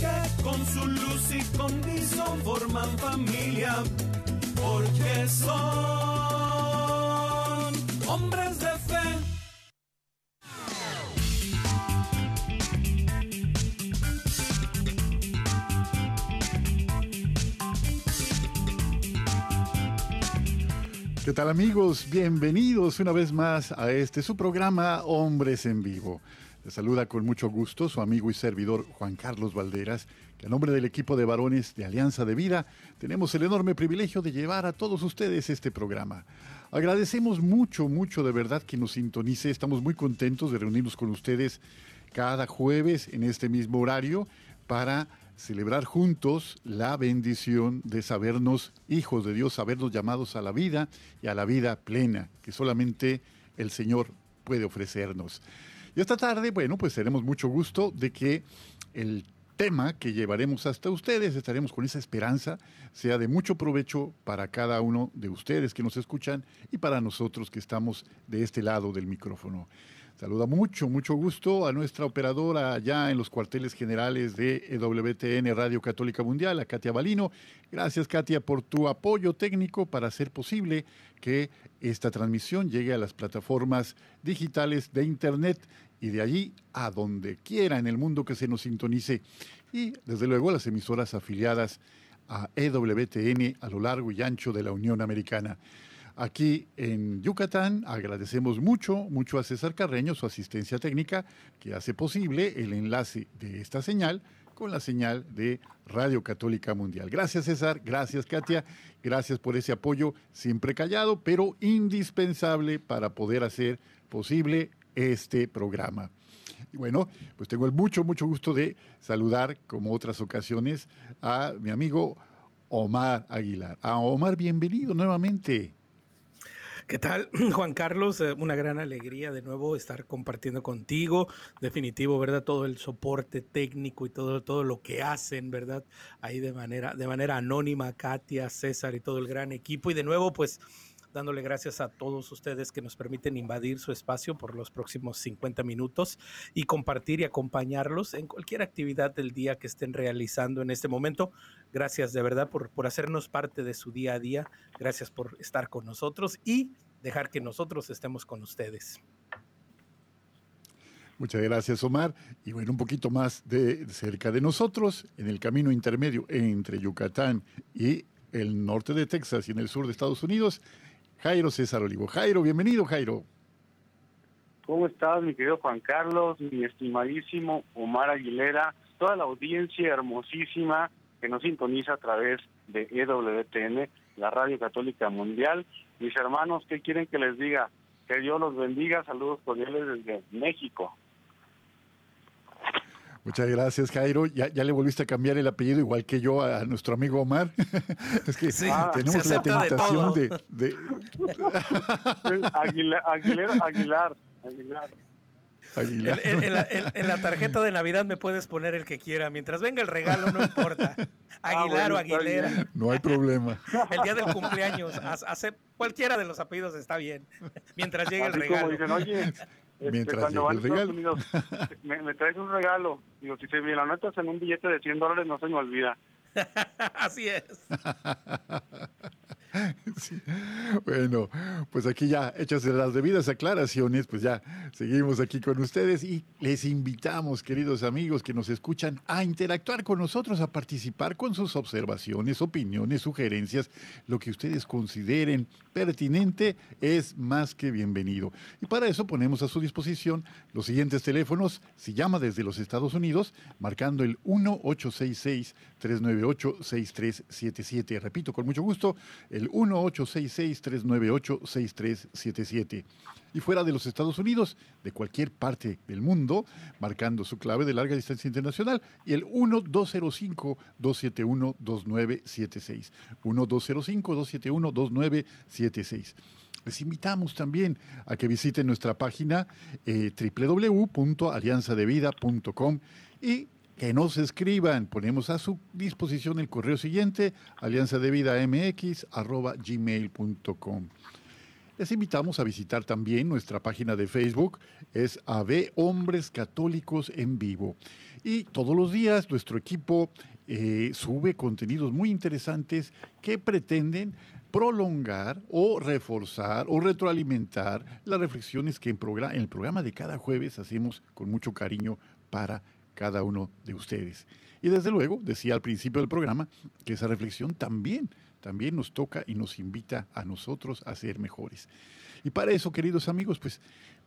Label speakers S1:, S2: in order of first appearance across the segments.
S1: que con su luz y condición forman familia, porque son hombres de fe.
S2: ¿Qué tal amigos? Bienvenidos una vez más a este su programa Hombres en Vivo. Les saluda con mucho gusto su amigo y servidor Juan Carlos Valderas, que a nombre del equipo de varones de Alianza de Vida tenemos el enorme privilegio de llevar a todos ustedes este programa. Agradecemos mucho, mucho de verdad que nos sintonice. Estamos muy contentos de reunirnos con ustedes cada jueves en este mismo horario para celebrar juntos la bendición de sabernos hijos de Dios, sabernos llamados a la vida y a la vida plena que solamente el Señor puede ofrecernos. Y esta tarde, bueno, pues tenemos mucho gusto de que el tema que llevaremos hasta ustedes, estaremos con esa esperanza, sea de mucho provecho para cada uno de ustedes que nos escuchan y para nosotros que estamos de este lado del micrófono. Saluda mucho, mucho gusto a nuestra operadora allá en los cuarteles generales de EWTN Radio Católica Mundial, a Katia Balino. Gracias, Katia, por tu apoyo técnico para hacer posible que esta transmisión llegue a las plataformas digitales de Internet y de allí a donde quiera en el mundo que se nos sintonice. Y desde luego las emisoras afiliadas a EWTN a lo largo y ancho de la Unión Americana. Aquí en Yucatán agradecemos mucho, mucho a César Carreño, su asistencia técnica, que hace posible el enlace de esta señal con la señal de Radio Católica Mundial. Gracias César, gracias Katia, gracias por ese apoyo siempre callado, pero indispensable para poder hacer posible este programa. Y bueno, pues tengo el mucho, mucho gusto de saludar, como otras ocasiones, a mi amigo Omar Aguilar. A Omar, bienvenido nuevamente.
S3: ¿Qué tal, Juan Carlos? Eh, una gran alegría de nuevo estar compartiendo contigo. Definitivo, ¿verdad? Todo el soporte técnico y todo, todo lo que hacen, ¿verdad? Ahí de manera, de manera anónima, Katia, César y todo el gran equipo. Y de nuevo, pues dándole gracias a todos ustedes que nos permiten invadir su espacio por los próximos 50 minutos y compartir y acompañarlos en cualquier actividad del día que estén realizando en este momento. Gracias de verdad por, por hacernos parte de su día a día. Gracias por estar con nosotros y dejar que nosotros estemos con ustedes.
S2: Muchas gracias, Omar. Y bueno, un poquito más de cerca de nosotros, en el camino intermedio entre Yucatán y el norte de Texas y en el sur de Estados Unidos, Jairo César Olivo. Jairo, bienvenido, Jairo.
S4: ¿Cómo estás, mi querido Juan Carlos, mi estimadísimo Omar Aguilera, toda la audiencia hermosísima que nos sintoniza a través de EWTN, la Radio Católica Mundial? Mis hermanos, ¿qué quieren que les diga? Que Dios los bendiga. Saludos cordiales desde México.
S2: Muchas gracias, Jairo. Ya, ya le volviste a cambiar el apellido igual que yo a nuestro amigo Omar. es que tenemos la tentación de... de...
S4: Aguilar, Aguilar, Aguilar.
S3: Aguilar. En, en, la, en, la, tarjeta de Navidad me puedes poner el que quiera. Mientras venga el regalo, no importa. Aguilar ah, bueno, o Aguilera.
S2: No hay problema.
S3: El día del cumpleaños. Hace, cualquiera de los apellidos está bien. Mientras llegue el regalo.
S4: Como dicen, oye, este, Mientras cuando van a Estados Unidos, me, me, traes un regalo. Digo, si se me la notas en un billete de 100 dólares, no se me olvida.
S3: Así es.
S2: Bueno, pues aquí ya hechas las debidas aclaraciones, pues ya seguimos aquí con ustedes y les invitamos, queridos amigos que nos escuchan, a interactuar con nosotros, a participar con sus observaciones, opiniones, sugerencias, lo que ustedes consideren pertinente es más que bienvenido. Y para eso ponemos a su disposición los siguientes teléfonos, si llama desde los Estados Unidos, marcando el 1866 398 6377. Repito, con mucho gusto, el el 1866-398-6377. Y fuera de los Estados Unidos, de cualquier parte del mundo, marcando su clave de larga distancia internacional, y el 1205-271-2976. 1205-271-2976. Les invitamos también a que visiten nuestra página eh, www.alianzadevida.com y que nos escriban. Ponemos a su disposición el correo siguiente, alianzadevidamx.gmail.com. Les invitamos a visitar también nuestra página de Facebook, es AV Hombres Católicos en Vivo. Y todos los días nuestro equipo eh, sube contenidos muy interesantes que pretenden prolongar o reforzar o retroalimentar las reflexiones que en, en el programa de cada jueves hacemos con mucho cariño para cada uno de ustedes. Y desde luego, decía al principio del programa, que esa reflexión también, también nos toca y nos invita a nosotros a ser mejores. Y para eso, queridos amigos, pues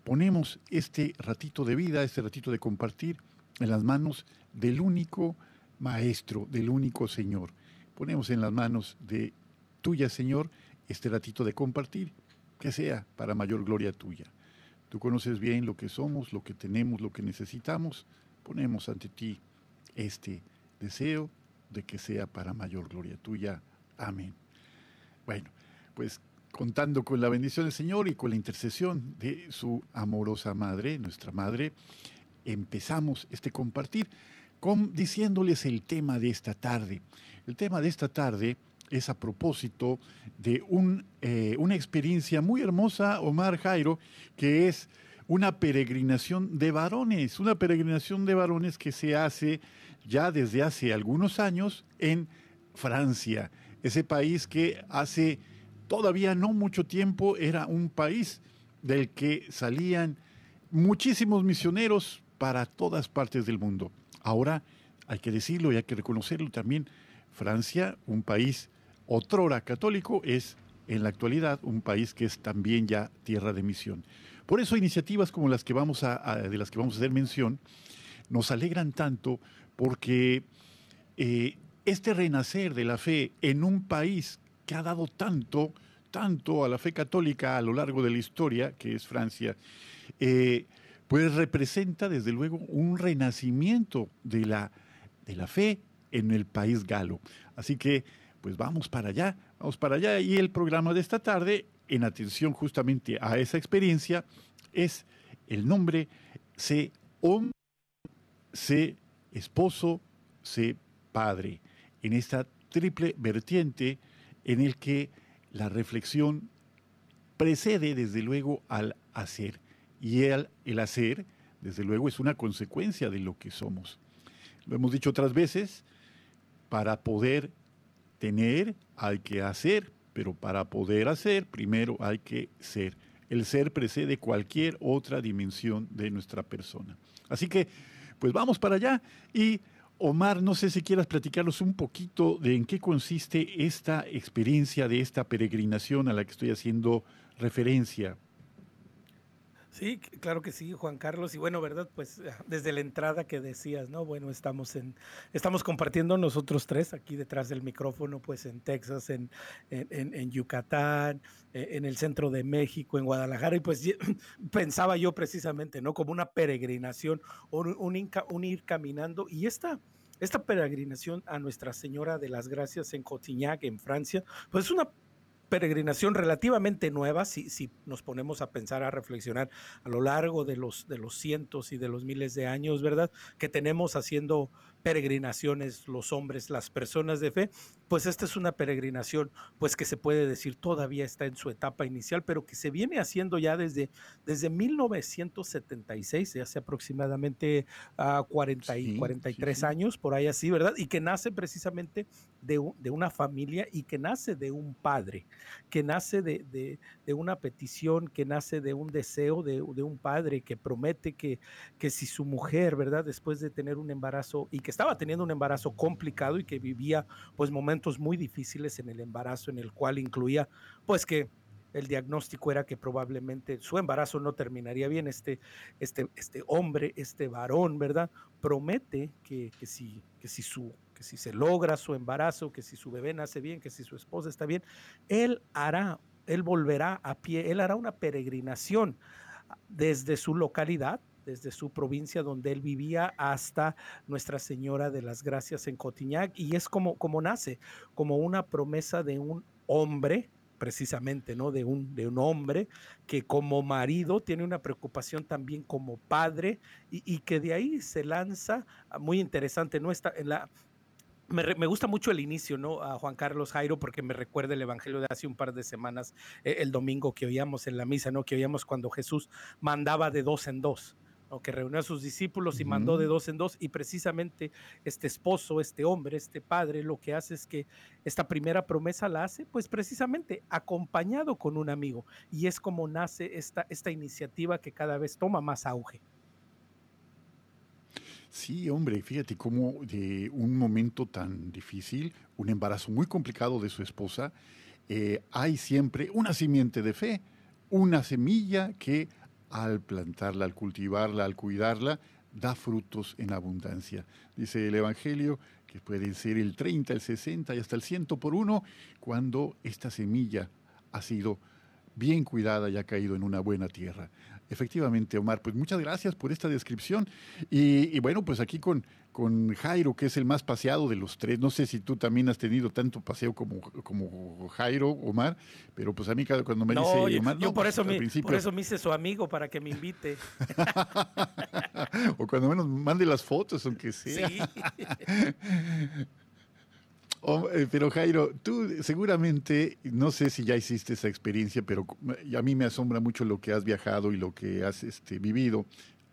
S2: ponemos este ratito de vida, este ratito de compartir en las manos del único Maestro, del único Señor. Ponemos en las manos de tuya, Señor, este ratito de compartir, que sea para mayor gloria tuya. Tú conoces bien lo que somos, lo que tenemos, lo que necesitamos ponemos ante ti este deseo de que sea para mayor gloria tuya. Amén. Bueno, pues contando con la bendición del Señor y con la intercesión de su amorosa Madre, nuestra Madre, empezamos este compartir con, diciéndoles el tema de esta tarde. El tema de esta tarde es a propósito de un, eh, una experiencia muy hermosa, Omar Jairo, que es una peregrinación de varones, una peregrinación de varones que se hace ya desde hace algunos años en Francia, ese país que hace todavía no mucho tiempo era un país del que salían muchísimos misioneros para todas partes del mundo. Ahora, hay que decirlo y hay que reconocerlo también, Francia, un país otrora católico, es en la actualidad un país que es también ya tierra de misión. Por eso iniciativas como las que vamos a, de las que vamos a hacer mención nos alegran tanto porque eh, este renacer de la fe en un país que ha dado tanto, tanto a la fe católica a lo largo de la historia, que es Francia, eh, pues representa desde luego un renacimiento de la, de la fe en el país galo. Así que, pues vamos para allá, vamos para allá. Y el programa de esta tarde en atención justamente a esa experiencia es el nombre sé hombre, sé esposo, sé padre, en esta triple vertiente en el que la reflexión precede desde luego al hacer. Y el, el hacer desde luego es una consecuencia de lo que somos. Lo hemos dicho otras veces, para poder tener hay que hacer, pero para poder hacer, primero hay que ser. El ser precede cualquier otra dimensión de nuestra persona. Así que, pues vamos para allá. Y Omar, no sé si quieras platicarnos un poquito de en qué consiste esta experiencia de esta peregrinación a la que estoy haciendo referencia.
S3: Sí, claro que sí, Juan Carlos. Y bueno, ¿verdad? Pues ah, desde la entrada que decías, ¿no? Bueno, estamos en, estamos compartiendo nosotros tres aquí detrás del micrófono, pues en Texas, en, en, Yucatán, e, en el centro de México, en Guadalajara. Y pues pensaba yo precisamente, ¿no? Como una peregrinación, un, un, ir caminando. Y esta, esta peregrinación a Nuestra Señora de las Gracias en Cotignac, en Francia, pues es una peregrinación relativamente nueva, si, si, nos ponemos a pensar, a reflexionar a lo largo de los, de los cientos y de los miles de años, ¿verdad? Que tenemos haciendo peregrinaciones los hombres, las personas de fe, pues esta es una peregrinación, pues que se puede decir todavía está en su etapa inicial, pero que se viene haciendo ya desde, desde 1976, hace aproximadamente uh, 40 y 43 años, por ahí así, ¿verdad? Y que nace precisamente de, de, una familia y que nace de un padre, que nace de, de, de una petición, que nace de un deseo de, un padre que promete que, que si su mujer, ¿verdad? Después de tener un embarazo y que estaba teniendo un embarazo complicado y que vivía pues momentos muy difíciles en el embarazo, en el cual incluía pues que el diagnóstico era que probablemente su embarazo no terminaría bien. Este, este, este hombre, este varón, ¿verdad? Promete que, que, si, que si su que si se logra su embarazo, que si su bebé nace bien, que si su esposa está bien, él hará, él volverá a pie, él hará una peregrinación desde su localidad, desde su provincia donde él vivía hasta Nuestra Señora de las Gracias en Cotiñac y es como, como nace, como una promesa de un hombre precisamente, ¿no? De un, de un hombre que como marido tiene una preocupación también como padre y, que de ahí se lanza, ah, muy interesante, ¿no? Está en la, me, gusta mucho el inicio, ¿no? A Juan Carlos Jairo, porque me recuerda el evangelio de hace un par de semanas, eh, el domingo que oíamos en la misa, ¿no? Que oíamos cuando Jesús mandaba de dos en dos que reunió a sus discípulos y mandó de dos en dos, y precisamente este esposo, este hombre, este padre, lo que hace es que esta primera promesa la hace, pues precisamente acompañado con un amigo, y es como nace esta, esta iniciativa que cada vez toma más auge.
S2: Sí, hombre, fíjate cómo de un momento tan difícil, un embarazo muy complicado de su esposa, eh, hay siempre una simiente de fe, una semilla que al plantarla, al cultivarla, al cuidarla, da frutos en abundancia. Dice el Evangelio que pueden ser el 30, el 60 y hasta el 100 por uno cuando esta semilla ha sido bien cuidada y ha caído en una buena tierra. Efectivamente, Omar, pues muchas gracias por esta descripción. Y, bueno, pues aquí con, con Jairo, que es el más paseado de los tres. No sé si tú también has tenido tanto paseo como, como Jairo, Omar, pero pues a mí cuando me dice Omar...
S3: Yo, por, pues, eso me, por eso me hice su amigo, para que me invite.
S2: o cuando menos mande las fotos, aunque sea. Sí. Oh, eh, pero Jairo, tú seguramente, no sé si ya hiciste esa experiencia, pero a mí me asombra mucho lo que has viajado y lo que has este, vivido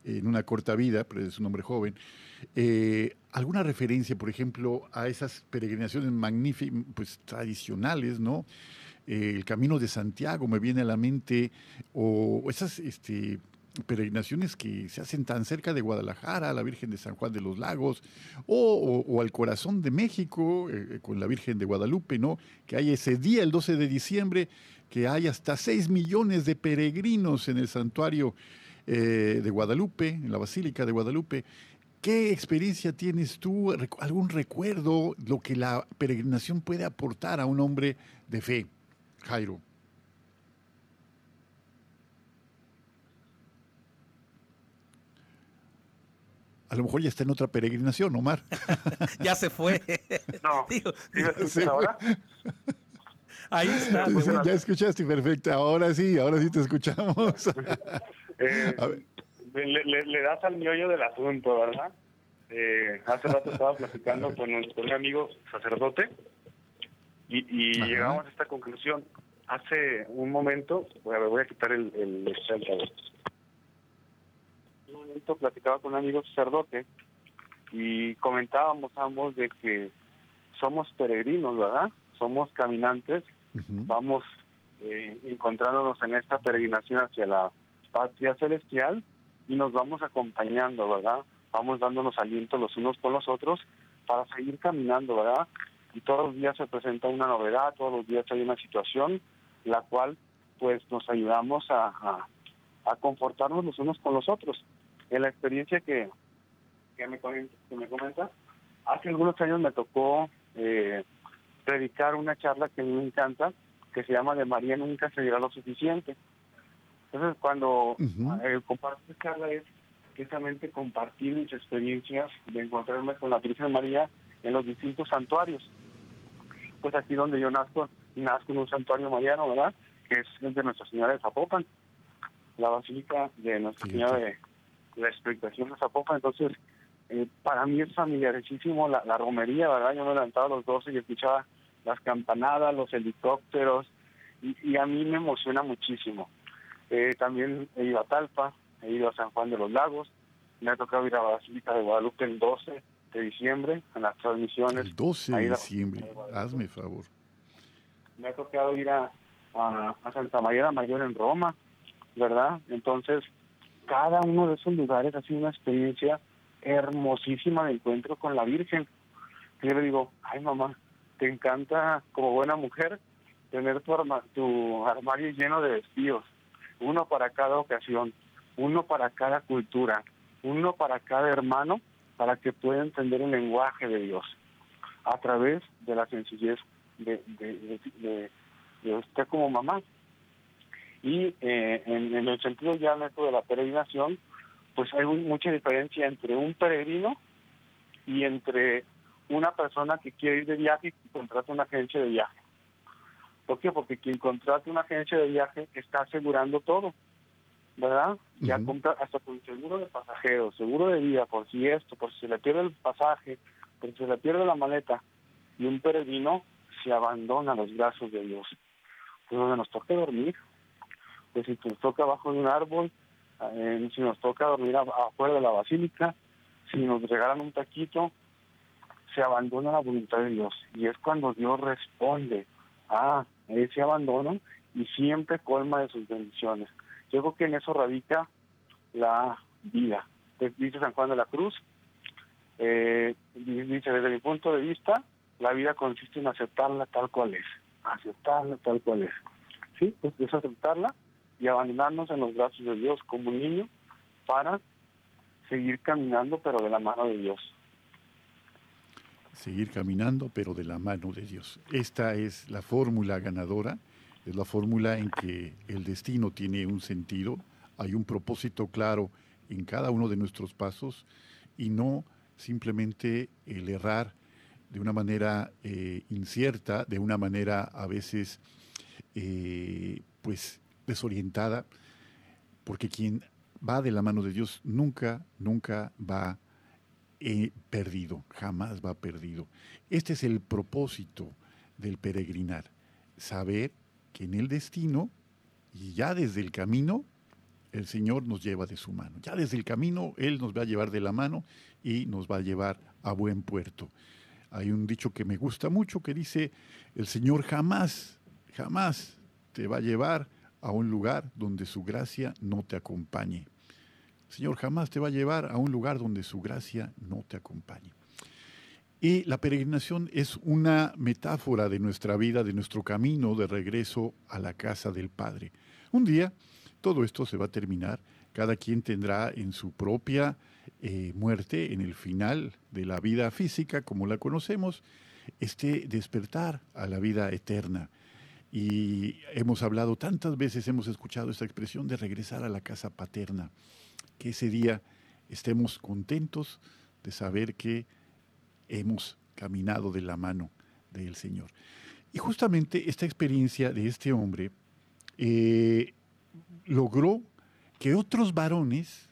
S2: en una corta vida, pero eres un hombre joven. Eh, ¿Alguna referencia, por ejemplo, a esas peregrinaciones magníficas, pues tradicionales, ¿no? Eh, el Camino de Santiago me viene a la mente, o esas este, peregrinaciones que se hacen tan cerca de Guadalajara, la Virgen de San Juan de los Lagos, o, al corazón de México, eh, eh, con la Virgen de Guadalupe, ¿no? Que hay ese día, el 12 de diciembre, que hay hasta 6 millones de peregrinos en el santuario eh, de Guadalupe, en la Basílica de Guadalupe. ¿Qué experiencia tienes tú, algún recuerdo, lo que la peregrinación puede aportar a un hombre de fe, Jairo? A lo mejor ya está en otra peregrinación, Omar.
S3: ya se fue.
S4: No. ahora?
S3: Ahí está.
S2: ya escuchaste, perfecto. Ahora sí, ahora sí te escuchamos.
S4: Eh, le, das al miollo del asunto, ¿verdad? Eh, hace rato estaba platicando con un, amigo sacerdote y, llegamos a esta conclusión. Hace un momento, voy a, voy a quitar el, el, el platicaba con un amigo sacerdote y comentábamos ambos de que somos peregrinos, ¿verdad? Somos caminantes, vamos eh, encontrándonos en esta peregrinación hacia la patria celestial y nos vamos acompañando, ¿verdad? Vamos dándonos aliento los unos con los otros para seguir caminando, ¿verdad? Y todos los días se presenta una novedad, todos los días hay una situación, la cual pues nos ayudamos a, a, a confortarnos los unos con los otros en la experiencia que, que, me, que me comenta, hace algunos años me tocó eh, predicar una charla que a mí me encanta, que se llama De María nunca se dirá lo suficiente. Entonces, cuando eh, comparto esta charla es precisamente compartir mis experiencias de encontrarme con la Virgen María en los distintos santuarios. Pues aquí donde yo nazco, nazco en un santuario mariano, ¿verdad? Que es el de Nuestra Señora de Zapopan, la Basílica de Nuestra Señora de, la expectación de Zapopan, entonces eh, para mí es familiarísimo la, romería, ¿verdad? Yo me levantaba a los 12 y escuchaba las campanadas, los helicópteros, y, a mí me emociona muchísimo. Eh, también he ido a Talpa, he ido a San Juan de los Lagos, me ha tocado ir a la Basílica de Guadalupe el 12 de diciembre, en las transmisiones.
S2: El 12 de diciembre, hazme favor.
S4: Me ha tocado ir a, a, a Santa María Mayor en Roma, ¿verdad? Entonces, cada uno de esos lugares ha sido una experiencia hermosísima de encuentro con la Virgen. yo le digo, ay mamá, te encanta como buena mujer tener tu, tu armario lleno de vestidos, uno para cada ocasión, uno para cada cultura, uno para cada hermano, para que pueda entender el lenguaje de Dios. a través de la sencillez de, de, usted como mamá. Y eh, en, el sentido ya neto de la peregrinación, pues hay mucha diferencia entre un peregrino y entre una persona que quiere ir de viaje y contrata una agencia de viaje. ¿Por qué? Porque quien contrata una agencia de viaje está asegurando todo, ¿verdad? Ya compra hasta con seguro de pasajeros, seguro de vida, por si esto, por si se le pierde el pasaje, por si se le pierde la maleta. Y un peregrino se abandona a los brazos de Dios. Pues donde nos toca dormir, pues si nos toca abajo de un árbol, eh, si nos toca dormir afuera de la basílica, si nos regalan un taquito, se abandona la voluntad de Dios. Y es cuando Dios responde a ese abandono y siempre colma de sus bendiciones. Yo creo que en eso radica la vida. Dice San Juan de la Cruz, eh, dice desde mi punto de vista, la vida consiste en aceptarla tal cual es, aceptarla tal cual es. ¿Sí? Pues es aceptarla y abandonarnos en los brazos de Dios como un niño para seguir caminando pero de la mano de Dios.
S2: Seguir caminando pero de la mano de Dios. Esta es la fórmula ganadora, es la fórmula en que el destino tiene un sentido, hay un propósito claro en cada uno de nuestros pasos y no simplemente el errar de una manera eh, incierta, de una manera a veces eh, pues desorientada, porque quien va de la mano de Dios nunca, nunca va eh, perdido, jamás va perdido. Este es el propósito del peregrinar, saber que en el destino y ya desde el camino, el Señor nos lleva de su mano. Ya desde el camino, Él nos va a llevar de la mano y nos va a llevar a buen puerto. Hay un dicho que me gusta mucho que dice, el Señor jamás, jamás te va a llevar a un lugar donde su gracia no te acompañe. Señor jamás te va a llevar a un lugar donde su gracia no te acompañe. Y la peregrinación es una metáfora de nuestra vida, de nuestro camino de regreso a la casa del Padre. Un día todo esto se va a terminar, cada quien tendrá en su propia eh, muerte, en el final de la vida física como la conocemos, este despertar a la vida eterna. Y hemos hablado tantas veces, hemos escuchado esta expresión de regresar a la casa paterna, que ese día estemos contentos de saber que hemos caminado de la mano del Señor. Y justamente esta experiencia de este hombre eh, logró que otros varones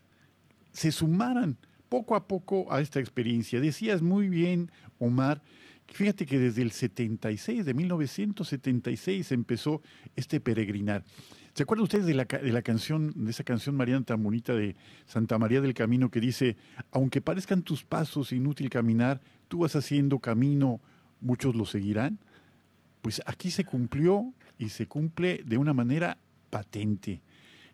S2: se sumaran poco a poco a esta experiencia. Decías muy bien, Omar, fíjate que desde el 76, de 1976, empezó este peregrinar. ¿Se acuerdan ustedes de la, de la, canción, de esa canción mariana tan bonita de Santa María del Camino que dice, aunque parezcan tus pasos inútil caminar, tú vas haciendo camino, muchos lo seguirán? Pues aquí se cumplió y se cumple de una manera patente.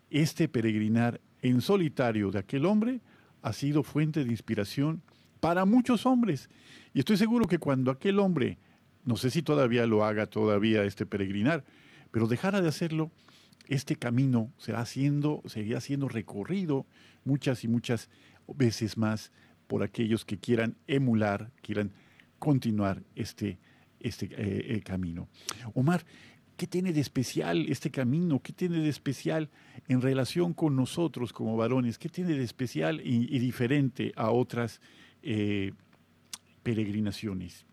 S2: Este peregrinar en solitario de aquel hombre ha sido fuente de inspiración para muchos hombres. Y estoy seguro que cuando aquel hombre, no sé si todavía lo haga todavía este peregrinar, pero dejara de hacerlo, este camino será haciendo, seguirá siendo recorrido muchas y muchas veces más por aquellos que quieran emular, quieran continuar este, este eh, eh, camino. Omar, ¿Qué tiene de especial este camino? ¿Qué tiene de especial en relación con nosotros como varones? ¿Qué tiene de especial y, diferente a otras eh, peregrinaciones?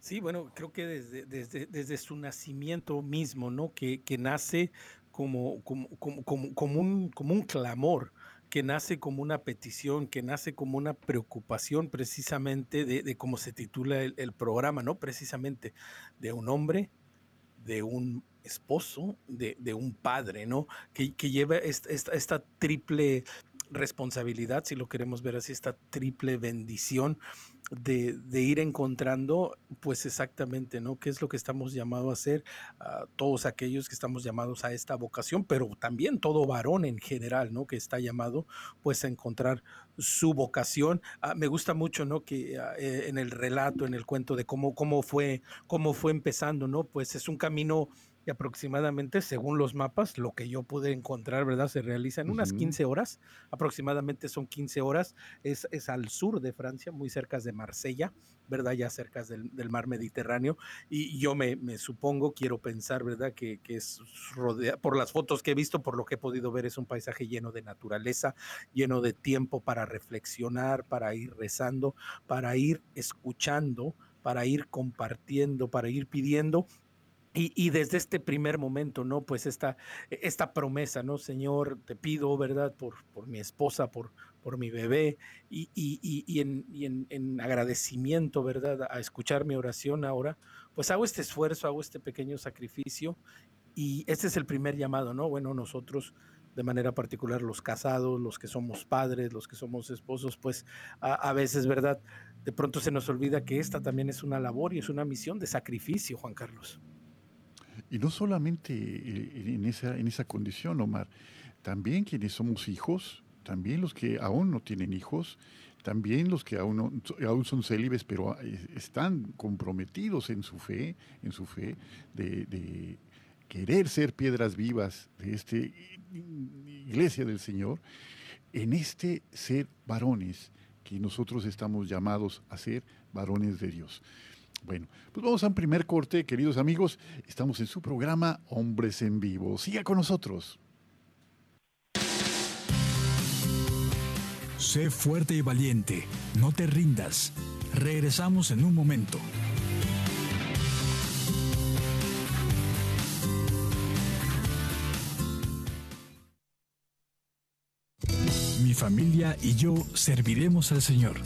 S3: Sí, bueno, creo que desde, desde, desde su nacimiento mismo, ¿no? Que, que nace como, como, como, como, un, como un clamor, que nace como una petición, que nace como una preocupación precisamente de, de cómo se titula el, programa, ¿no? Precisamente de un hombre de un esposo, de, un padre, ¿no? Que, lleva esta, triple responsabilidad, si lo queremos ver así, esta triple bendición de, ir encontrando, pues exactamente, ¿no? ¿Qué es lo que estamos llamados a hacer? todos aquellos que estamos llamados a esta vocación, pero también todo varón en general, ¿no? Que está llamado, pues, a encontrar su vocación. Ah, me gusta mucho, ¿no? Que ah, eh, en el relato, en el cuento de cómo, cómo, fue, cómo fue empezando, ¿no? Pues es un camino y aproximadamente, según los mapas, lo que yo pude encontrar, ¿verdad? Se realiza en unas 15 horas, aproximadamente son 15 horas, es, es al sur de Francia, muy cerca de Marsella, ¿verdad? Ya cerca del, mar Mediterráneo, y yo me, me, supongo, quiero pensar, ¿verdad? Que, que es rodea, por las fotos que he visto, por lo que he podido ver, es un paisaje lleno de naturaleza, lleno de tiempo para reflexionar, para ir rezando, para ir escuchando, para ir compartiendo, para ir pidiendo y, desde este primer momento, ¿no? Pues esta, promesa, ¿no? Señor, te pido, ¿verdad? Por, mi esposa, por, mi bebé, y, en, agradecimiento, ¿verdad? A escuchar mi oración ahora, pues hago este esfuerzo, hago este pequeño sacrificio, y este es el primer llamado, ¿no? Bueno, nosotros, de manera particular, los casados, los que somos padres, los que somos esposos, pues a, a veces, ¿verdad? De pronto se nos olvida que esta también es una labor y es una misión de sacrificio, Juan Carlos.
S2: Y no solamente eh, en esa, en esa condición, Omar, también quienes somos hijos, también los que aún no tienen hijos, también los que aún, aún son célibes, pero eh, están comprometidos en su fe, en su fe de, querer ser piedras vivas de esta iglesia del Señor, en este ser varones que nosotros estamos llamados a ser varones de Dios. Bueno, pues vamos a un primer corte, queridos amigos. Estamos en su programa Hombres en Vivo. Siga con nosotros.
S5: Sé fuerte y valiente, no te rindas. Regresamos en un momento. Mi familia y yo serviremos al Señor,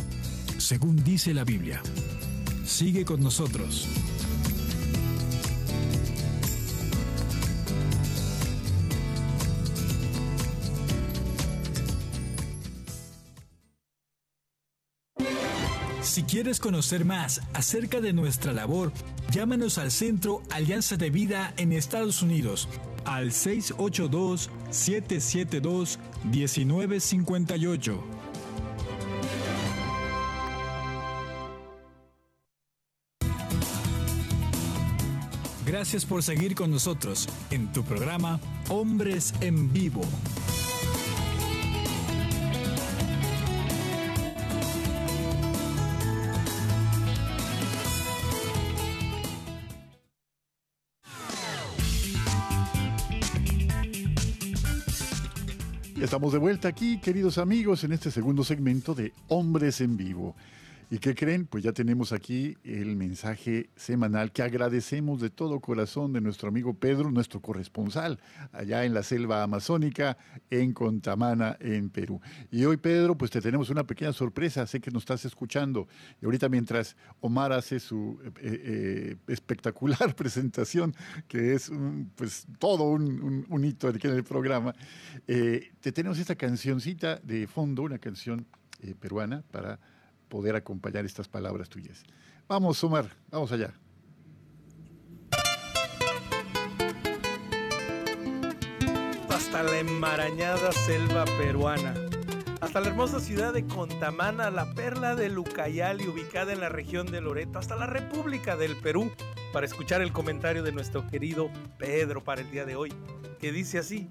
S5: según dice la Biblia. Sigue con nosotros. Si quieres conocer más acerca de nuestra labor, llámanos al Centro Alianza de Vida en Estados Unidos al 682-772-1958 Gracias por seguir con nosotros en tu programa Hombres en Vivo.
S2: Estamos de vuelta aquí, queridos amigos, en este segundo segmento de Hombres en Vivo. ¿Y qué creen? Pues ya tenemos aquí el mensaje semanal que agradecemos de todo corazón de nuestro amigo Pedro, nuestro corresponsal, allá en la selva amazónica, en Contamana, en Perú. Y hoy, Pedro, pues te tenemos una pequeña sorpresa, sé que nos estás escuchando. Y ahorita mientras Omar hace su eh, eh, espectacular presentación, que es pues todo un, hito aquí en el programa, eh, te tenemos esta cancioncita de fondo, una canción peruana para poder acompañar estas palabras tuyas. Vamos, Omar, vamos allá.
S3: Hasta la enmarañada selva peruana, hasta la hermosa ciudad de Contamana, la perla de Lucayali, ubicada en la región de Loreto, hasta la República del Perú, para escuchar el comentario de nuestro querido Pedro para el día de hoy, que dice así.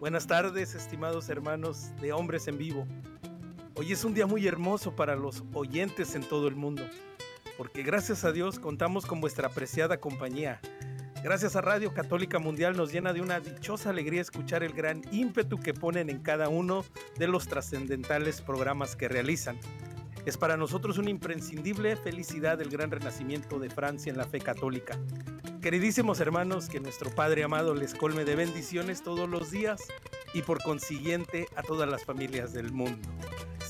S3: Buenas tardes, estimados hermanos de Hombres en Vivo. Hoy es un día muy hermoso para los oyentes en todo el mundo, porque gracias a Dios contamos con vuestra apreciada compañía. Gracias a Radio Católica Mundial nos llena de una dichosa alegría escuchar el gran ímpetu que ponen en cada uno de los trascendentales programas que realizan. Es para nosotros una imprescindible felicidad del gran renacimiento de Francia en la fe católica. Queridísimos hermanos, que nuestro Padre amado les colme de bendiciones todos los días y por consiguiente a todas las familias del mundo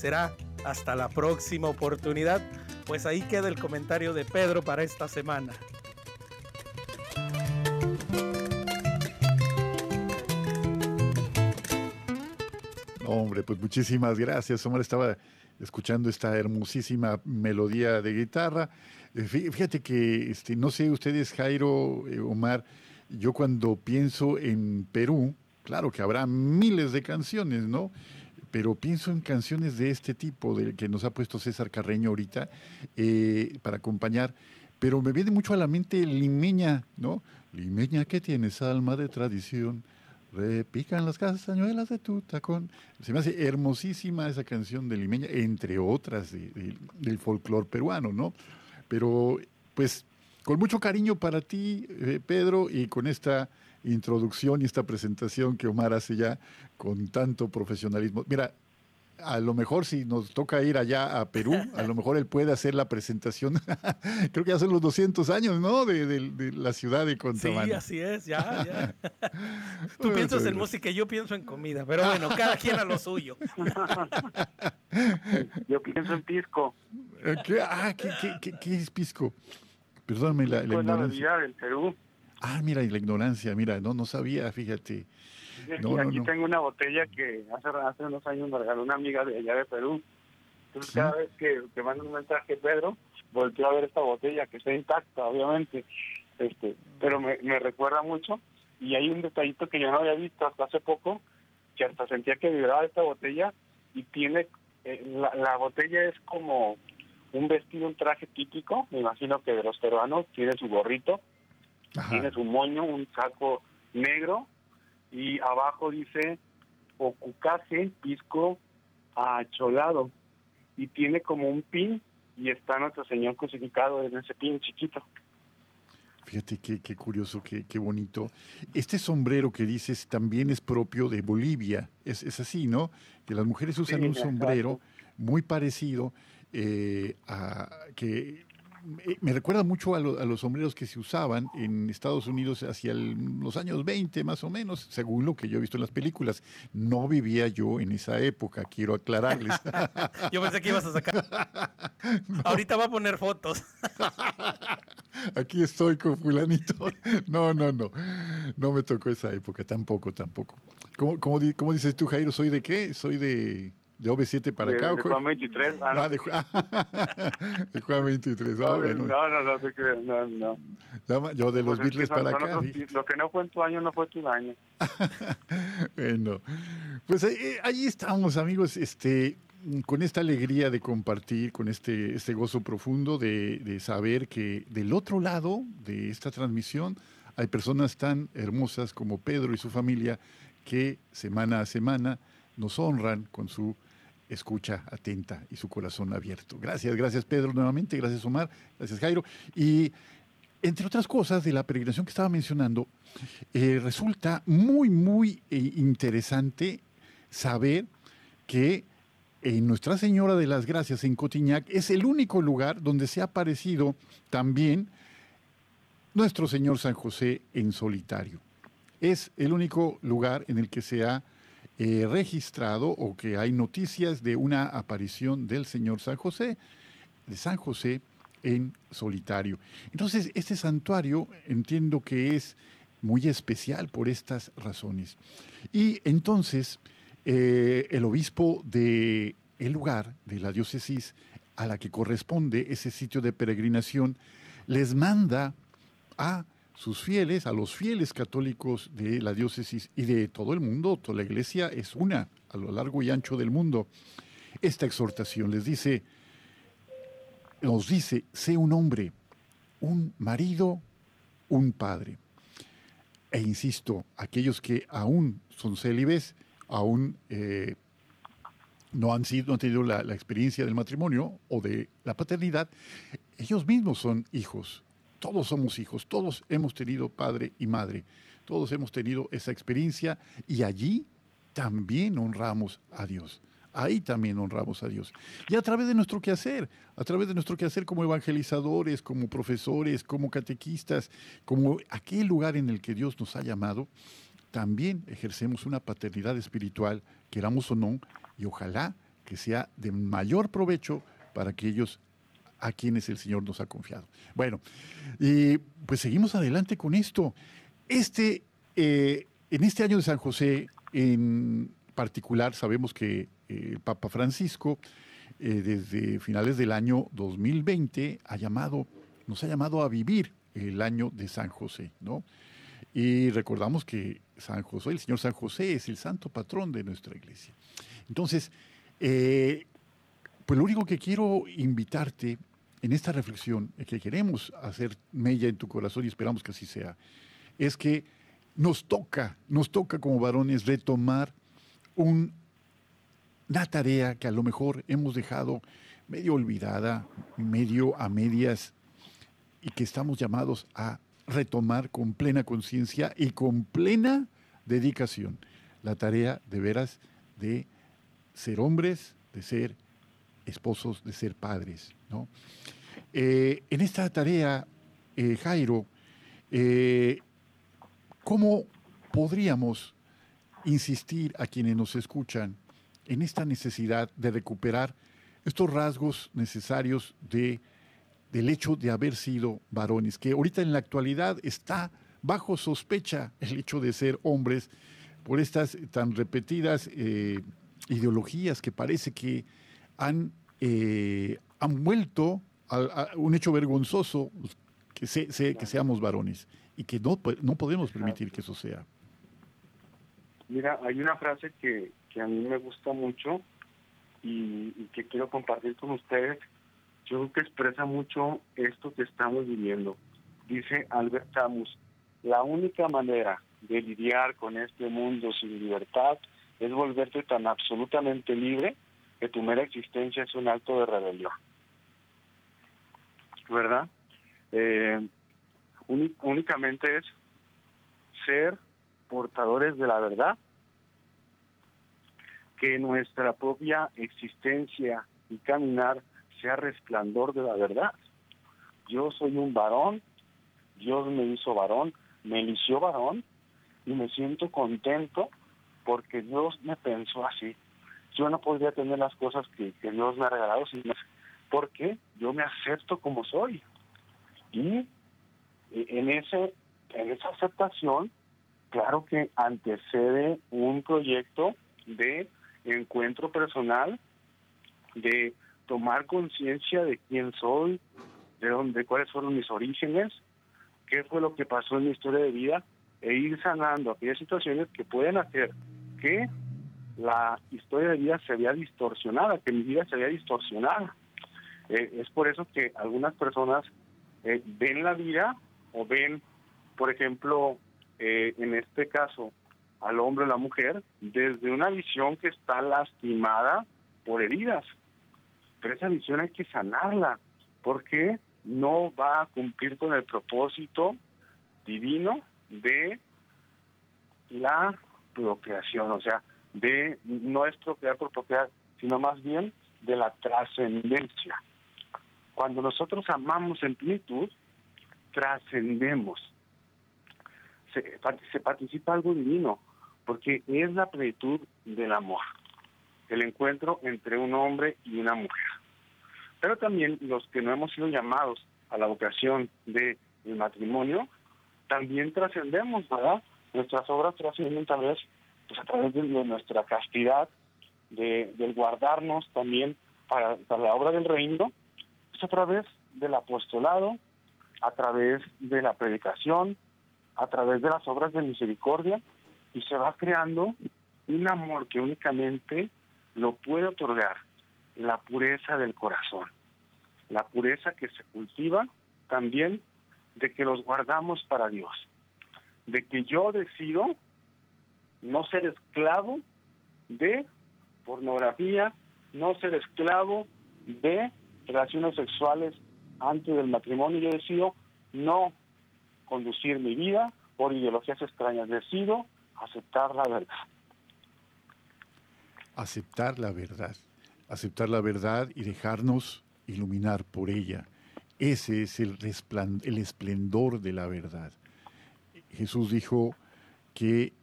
S3: será hasta la próxima oportunidad. Pues ahí queda el comentario de Pedro para esta semana.
S2: Hombre, pues muchísimas gracias. Omar estaba escuchando esta hermosísima melodía de guitarra. Eh, fíjate que, este, no sé ustedes, Jairo, eh, Omar, yo cuando pienso en Perú, claro que habrá miles de canciones, ¿no? Pero pienso en canciones de este tipo, de, que nos ha puesto César Carreño ahorita, eh, para acompañar. pero me viene mucho a la mente Limeña, ¿no? Limeña que tienes alma de tradición, repican las castañuelas de tu tacón. Se me hace hermosísima esa canción de Limeña, entre otras del folclore peruano, ¿no? Pero, pues, con mucho cariño para ti, eh, Pedro, y con esta introducción y esta presentación que Omar hace ya con tanto profesionalismo. Mira, a lo mejor si nos toca ir allá a Perú, a lo mejor él puede hacer la presentación. Creo que ya son los 200 años, ¿no? De, la ciudad de Contamana.
S3: Sí, así es, ya, ya. Tú piensas en música y yo pienso en comida, pero bueno, cada quien a lo suyo.
S4: yo pienso en pisco.
S2: ¿Qué, ah, ¿qué, qué, es pisco? Perdóname la, la ignorancia.
S4: del Perú.
S2: Ah, mira, y la ignorancia, mira, no, no sabía, fíjate.
S4: aquí tengo una botella que hace, hace unos años me regaló una amiga de allá de Perú. Entonces cada vez que, que mando un mensaje Pedro, volteo a ver esta botella que está intacta, obviamente, este, pero me, me recuerda mucho y hay un detallito que yo no había visto hasta hace poco, que hasta sentía que vibraba esta botella y tiene, eh, la, la botella es como un vestido, un traje típico, me imagino que de los peruanos, tiene su gorrito, tiene su moño, un saco negro y abajo dice Ocucase Pisco Acholado y tiene como un pin y está nuestro Señor crucificado en ese pin chiquito.
S2: Fíjate qué, qué curioso, qué, qué, bonito. Este sombrero que dices también es propio de Bolivia. Es, es así, ¿no? Que las mujeres usan un sombrero muy parecido eh, a que me recuerda mucho a, los sombreros que se usaban en Estados Unidos hacia los años 20 más o menos, según lo que yo he visto en las películas. No vivía yo en esa época, quiero aclararles.
S3: yo pensé que ibas a sacar. Ahorita va a poner fotos.
S2: Aquí estoy con fulanito. No, no, no. No me tocó esa época, tampoco, tampoco. ¿Cómo, cómo dices tú, Jairo? ¿Soy de qué? Soy de de OV7 para acá.
S4: De Juan 23. Ah, no.
S2: Ah, de, Juan 23. Ah,
S4: no, no, no, no, no, no,
S2: no. Yo de los pues Beatles para acá.
S4: lo que no fue en tu año no fue tu año.
S2: bueno, pues ahí, eh, ahí, estamos, amigos, este, con esta alegría de compartir, con este, este gozo profundo de, de saber que del otro lado de esta transmisión hay personas tan hermosas como Pedro y su familia que semana a semana nos honran con su escucha atenta y su corazón abierto. Gracias, gracias Pedro nuevamente, gracias Omar, gracias Jairo. Y entre otras cosas de la peregrinación que estaba mencionando, eh, resulta muy, muy eh, interesante saber que en Nuestra Señora de las Gracias en Cotiñac es el único lugar donde se ha aparecido también nuestro Señor San José en solitario. Es el único lugar en el que se ha eh, registrado o que hay noticias de una aparición del Señor San José, de San José en solitario. Entonces, este santuario entiendo que es muy especial por estas razones. Y entonces, eh, el obispo de el lugar de la diócesis a la que corresponde ese sitio de peregrinación les manda a sus fieles, a los fieles católicos de la diócesis y de todo el mundo, toda la iglesia es una a lo largo y ancho del mundo. Esta exhortación les dice, nos dice, sé un hombre, un marido, un padre. E insisto, aquellos que aún son célibes, aún eh, no han, sido, no han tenido la experiencia del matrimonio o de la paternidad, ellos mismos son hijos todos somos hijos, todos hemos tenido padre y madre, todos hemos tenido esa experiencia y allí también honramos a Dios. Ahí también honramos a Dios. Y a través de nuestro quehacer, a través de nuestro quehacer como evangelizadores, como profesores, como catequistas, como aquel lugar en el que Dios nos ha llamado, también ejercemos una paternidad espiritual, queramos o no, y ojalá que sea de mayor provecho para aquellos a quienes el Señor nos ha confiado. Bueno, y pues seguimos adelante con esto. Este, eh, en este año de San José, en particular, sabemos que eh, el Papa Francisco, eh, desde finales del año 2020, ha llamado, nos ha llamado a vivir el año de San José, ¿no? Y recordamos que San José, el Señor San José, es el santo patrón de nuestra iglesia. Entonces, pues lo único que quiero invitarte en esta reflexión que queremos hacer mella en tu corazón y esperamos que así sea, es que nos toca, nos toca como varones retomar un, una tarea que a lo mejor hemos dejado medio olvidada, medio a medias, y que estamos llamados a retomar con plena conciencia y con plena dedicación la tarea de veras de ser hombres, de ser esposos, de ser padres. ¿no? Eh, en esta tarea, eh, Jairo, eh, ¿cómo podríamos insistir a quienes nos escuchan en esta necesidad de recuperar estos rasgos necesarios de, del hecho de haber sido varones, que ahorita en la actualidad está bajo sospecha el hecho de ser hombres por estas tan repetidas ideologías que parece que han, han vuelto a, un hecho vergonzoso que, que seamos varones y que no, no podemos permitir que eso sea.
S4: Mira, hay una frase que, que a mí me gusta mucho y, que quiero compartir con ustedes. Yo creo que expresa mucho esto que estamos viviendo. Dice Albert Camus, la única manera de lidiar con este mundo sin libertad es volverte tan absolutamente libre que tu mera existencia es un acto de rebelión. ¿verdad? Eh, únicamente es ser portadores de la verdad, que nuestra propia existencia y caminar sea resplandor de la verdad. Yo soy un varón, Dios me hizo varón, me eligió varón y me siento contento porque Dios me pensó así. Yo no podría tener las cosas que, Dios me ha regalado sin porque yo me acepto como soy. Y en, ese, en esa aceptación, claro que antecede un proyecto de encuentro personal, de tomar conciencia de quién soy, de dónde, cuáles fueron mis orígenes, qué fue lo que pasó en mi historia de vida, e ir sanando aquellas situaciones que pueden hacer que la historia de vida se vea distorsionada, que mi vida se vea distorsionada. Eh, es por eso que algunas personas eh, ven la vida o ven, por ejemplo, eh, en este caso, al hombre o la mujer desde una visión que está lastimada por heridas. Pero esa visión hay que sanarla porque no va a cumplir con el propósito divino de la procreación, o sea, de no es procrear por procrear, sino más bien de la trascendencia. Cuando nosotros amamos en plenitud, trascendemos. Se, se participa algo divino, porque es la plenitud del amor, el encuentro entre un hombre y una mujer. Pero también los que no hemos sido llamados a la vocación del matrimonio, también trascendemos, ¿verdad? Nuestras obras trascienden tal vez pues, a través de nuestra castidad, de, del guardarnos también para la obra del reino, a través del apostolado, a través de la predicación, a través de las obras de misericordia, y se va creando un amor que únicamente lo puede otorgar la pureza del corazón, la pureza que se cultiva también de que los guardamos para Dios, de que yo decido no ser esclavo de pornografía, no ser esclavo de relaciones sexuales antes del matrimonio, yo decido no conducir mi vida por ideologías extrañas, decido aceptar la verdad.
S2: Aceptar la verdad, aceptar la verdad y dejarnos iluminar por ella. Ese es el, el esplendor de la verdad. Jesús dijo que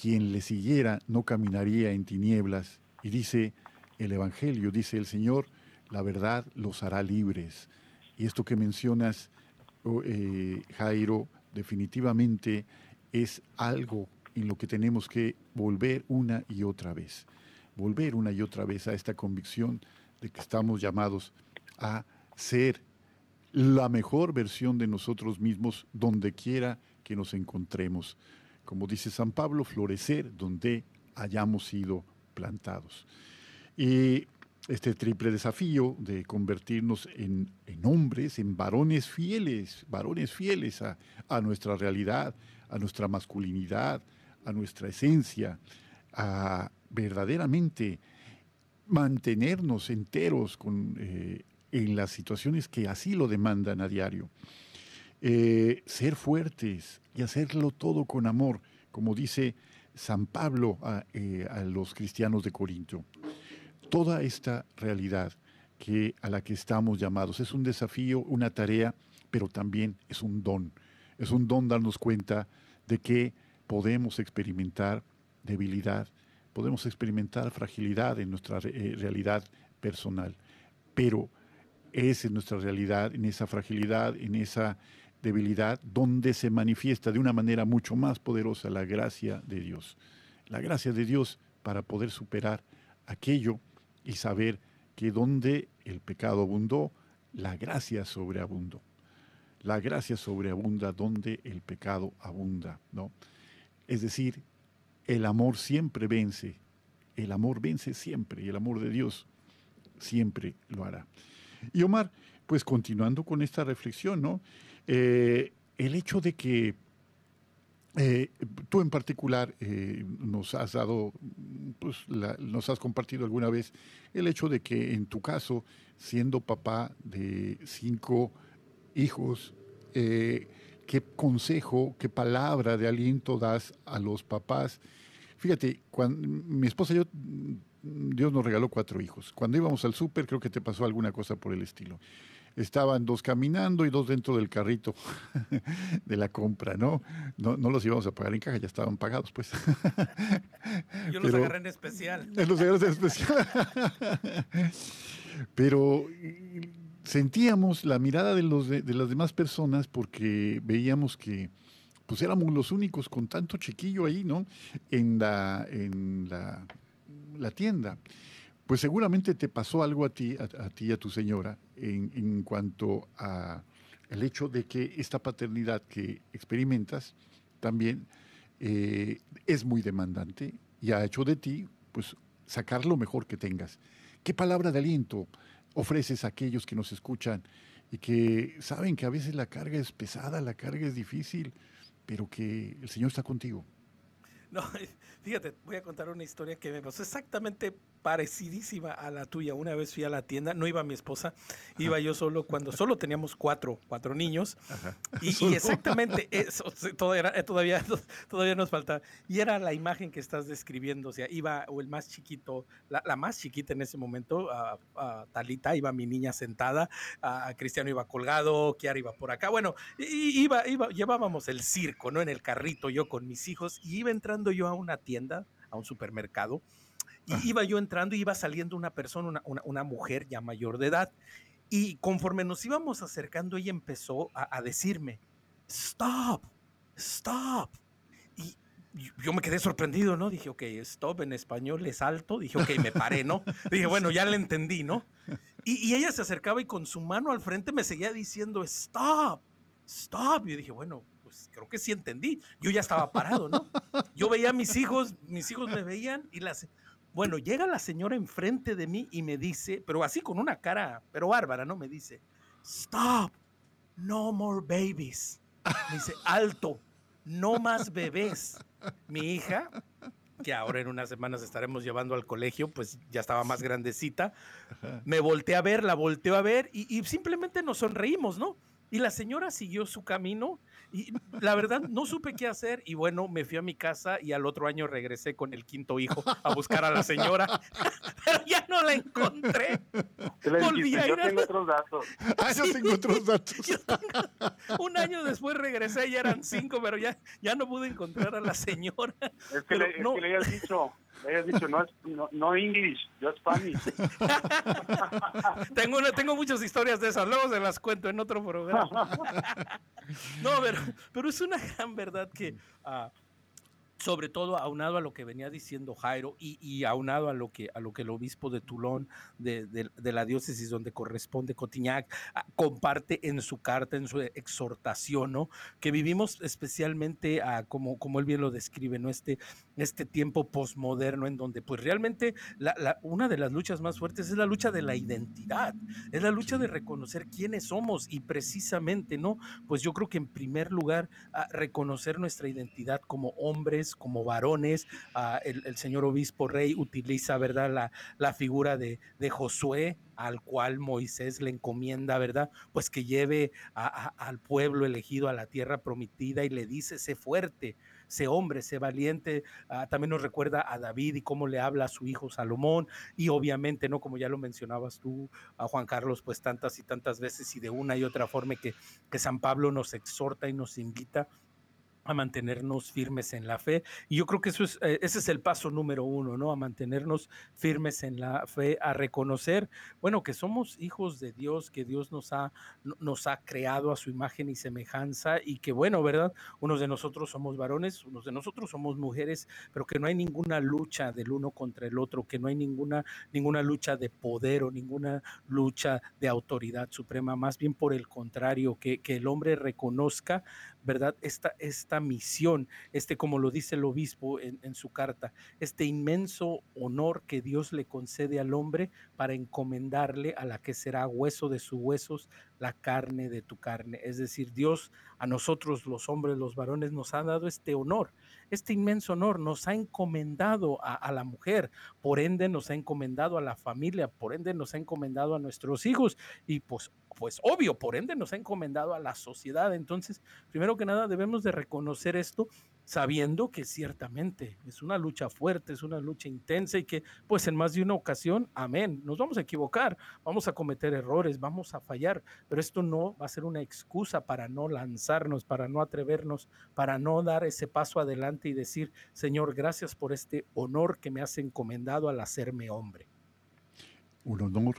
S2: quien le siguiera no caminaría en tinieblas. Y dice el Evangelio, dice el Señor, la verdad los hará libres. Y esto que mencionas, oh, eh, Jairo, definitivamente es algo en lo que tenemos que volver una y otra vez, volver una y otra vez a esta convicción de que estamos llamados a ser la mejor versión de nosotros mismos donde quiera que nos encontremos. Como dice San Pablo, florecer donde hayamos sido plantados. Y este triple desafío de convertirnos en, hombres, en varones fieles, varones fieles a, nuestra realidad, a nuestra masculinidad, a nuestra esencia, a verdaderamente mantenernos enteros con, eh, en las situaciones que así lo demandan a diario. Eh, ser fuertes y hacerlo todo con amor, como dice San Pablo a, eh, a los cristianos de Corinto toda esta realidad que, a la que estamos llamados. Es un desafío, una tarea, pero también es un don. Es un don darnos cuenta de que podemos experimentar debilidad, podemos experimentar fragilidad en nuestra eh, realidad personal, pero es en nuestra realidad, en esa fragilidad, en esa debilidad, donde se manifiesta de una manera mucho más poderosa la gracia de Dios. La gracia de Dios para poder superar aquello y saber que donde el pecado abundó, la gracia sobreabundó. La gracia sobreabunda donde el pecado abunda, ¿no? Es decir, el amor siempre vence, el amor vence siempre y el amor de Dios siempre lo hará. Y Omar, pues continuando con esta reflexión, ¿no? Eh, el hecho de que eh, tú en particular eh, nos has dado, pues nos has compartido alguna vez el hecho de que en tu caso, siendo papá de cinco hijos, ¿qué consejo, qué palabra de aliento das a los papás? Fíjate, mi esposa y yo, Dios nos regaló cuatro hijos. Cuando íbamos al súper, creo que te pasó alguna cosa por el estilo estaban dos caminando y dos dentro del carrito de la compra, ¿no? ¿no? los íbamos a pagar en caja, ya estaban pagados, pues.
S3: Yo los agarré en especial.
S2: Los agarré en especial. Pero sentíamos la mirada de, los de, las demás personas porque veíamos que pues éramos los únicos con tanto chiquillo ahí, ¿no? En la, en la, la tienda. Pues seguramente te pasó algo a ti, a, ti y a tu señora, en, cuanto a el hecho de que esta paternidad que experimentas también eh, es muy demandante y ha hecho de ti, pues, sacar lo mejor que tengas. ¿Qué palabra de aliento ofreces a aquellos que nos escuchan y que saben que a veces la carga es pesada, la carga es difícil, pero que el Señor está contigo?
S3: No, fíjate, voy a contar una historia que me pasó exactamente parecidísima a la tuya. Una vez fui a la tienda, no iba mi esposa, iba yo solo cuando solo teníamos cuatro, cuatro niños. Y, exactamente eso, todavía, todavía, todavía nos falta. Y era la imagen que estás describiendo, o sea, iba o el más chiquito, la, más chiquita en ese momento, a, Talita, iba mi niña sentada, a, Cristiano iba colgado, Kiara iba por acá. Bueno, iba, iba, llevábamos el circo, ¿no? En el carrito yo con mis hijos y iba entrando yo a una tienda, a un supermercado y iba yo entrando y iba saliendo una persona, una, mujer ya mayor de edad. Y conforme nos íbamos acercando, ella empezó a, decirme, stop, stop. Y yo me quedé sorprendido, ¿no? Dije, ok, stop en español es alto. Dije, ok, me paré, ¿no? Dije, bueno, ya le entendí, ¿no? Y, ella se acercaba y con su mano al frente me seguía diciendo, stop, stop. Y yo dije, bueno, pues creo que sí entendí. Yo ya estaba parado, ¿no? Yo veía a mis hijos, mis hijos me veían y las bueno, llega la señora enfrente de mí y me dice, pero así con una cara, pero bárbara, ¿no? Me dice, stop, no more babies. Me dice, alto, no más bebés. Mi hija, que ahora en unas semanas estaremos llevando al colegio, pues ya estaba más grandecita, me volteé a ver, la volteó a ver y, y simplemente nos sonreímos, ¿no? Y la señora siguió su camino y la verdad, no supe qué hacer y bueno, me fui a mi casa y al otro año regresé con el quinto hijo a buscar a la señora, pero ya no la encontré.
S4: Volví a yo tengo otros datos.
S2: Ah, yo tengo otros datos.
S3: un año después regresé y eran cinco, pero ya, ya no pude encontrar a la señora.
S4: Es que, le, no. es que le hayas dicho, le hayas dicho no, no, no English, just Spanish.
S3: tengo, tengo muchas historias de esas, luego se las cuento en otro programa. no, pero, pero es una gran verdad que, ah, sobre todo aunado a lo que venía diciendo Jairo y, aunado a lo que a lo que el obispo de Toulon de, la diócesis donde corresponde Cotignac ah, comparte en su carta, en su exhortación, ¿no? Que vivimos especialmente, a, como, como él bien lo describe, ¿no? Este, este tiempo posmoderno en donde pues realmente una de las luchas más fuertes es la lucha de la identidad, es la lucha de reconocer quiénes somos y precisamente, ¿no? Pues yo creo que en primer lugar reconocer nuestra identidad como hombres, como varones, el, señor obispo rey utiliza, ¿verdad? La, la figura de, de Josué, al cual Moisés le encomienda, ¿verdad? Pues que lleve al pueblo elegido a la tierra prometida y le dice, sé fuerte, sé hombre, sé valiente. Ah, también nos recuerda a David y cómo le habla a su hijo Salomón. Y obviamente, ¿no? Como ya lo mencionabas tú, a Juan Carlos, pues tantas y tantas veces y de una y otra forma que, que San Pablo nos exhorta y nos invita a mantenernos firmes en la fe. Y yo creo que eso es, eh, ese es el paso número uno, ¿no? A mantenernos firmes en la fe, a reconocer, bueno, que somos hijos de Dios, que Dios nos ha, nos ha creado a su imagen y semejanza y que, bueno, ¿verdad? Unos de nosotros somos varones, unos de nosotros somos mujeres, pero que no hay ninguna lucha del uno contra el otro, que no hay ninguna, ninguna lucha de poder o ninguna lucha de autoridad suprema, más bien por el contrario, que, que el hombre reconozca ¿verdad? Esta, esta misión, este, como lo dice el obispo en, en, su carta, este inmenso honor que Dios le concede al hombre para encomendarle a la que será hueso de sus huesos, la carne de tu carne. Es decir, Dios a nosotros los hombres, los varones, nos ha dado este honor, este inmenso honor, nos ha encomendado a, la mujer, por ende nos ha encomendado a la familia, por ende nos ha encomendado a nuestros hijos y pues pues obvio, por ende nos ha encomendado a la sociedad. Entonces, primero que nada, debemos de reconocer esto sabiendo que ciertamente es una lucha fuerte, es una lucha intensa y que pues en más de una ocasión, amén, nos vamos a equivocar, vamos a cometer errores, vamos a fallar, pero esto no va a ser una excusa para no lanzarnos, para no atrevernos, para no dar ese paso adelante y decir, Señor, gracias por este honor que me has encomendado al hacerme hombre.
S2: Un honor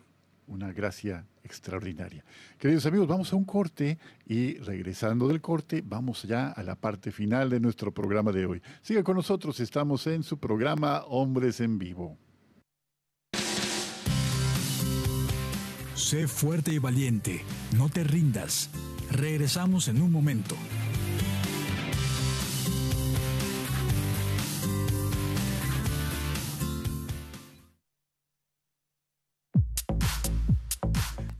S2: una gracia extraordinaria. Queridos amigos, vamos a un corte y regresando del corte, vamos ya a la parte final de nuestro programa de hoy. Siga con nosotros, estamos en su programa Hombres en Vivo.
S5: Sé fuerte y valiente, no te rindas. Regresamos en un momento.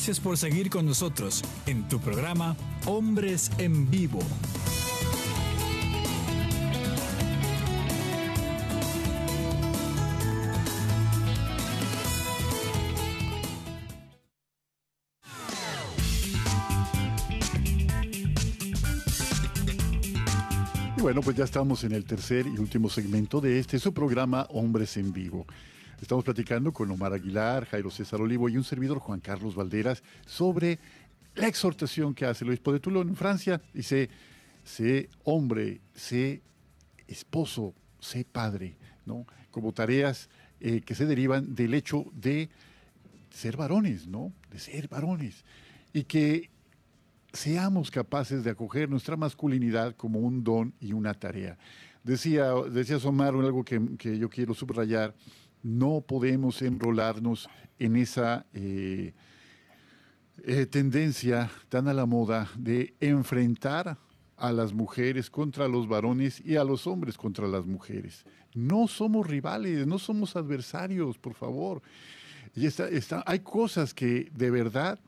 S5: Gracias por seguir con nosotros en tu programa Hombres en Vivo.
S2: Y bueno, pues ya estamos en el tercer y último segmento de este su programa Hombres en Vivo. Estamos platicando con Omar Aguilar, Jairo César Olivo y un servidor Juan Carlos Valderas sobre la exhortación que hace el obispo de Toulon en Francia. Dice, sé hombre, sé esposo, sé padre, ¿no? Como tareas eh, que se derivan del hecho de ser varones, ¿no? De ser varones. Y que seamos capaces de acoger nuestra masculinidad como un don y una tarea. Decía, decía Omar algo que yo quiero subrayar, no podemos enrolarnos en esa eh, eh, tendencia tan a la moda de enfrentar a las mujeres contra los varones y a los hombres contra las mujeres. No somos rivales, no somos adversarios, por favor. Y hay cosas que de verdad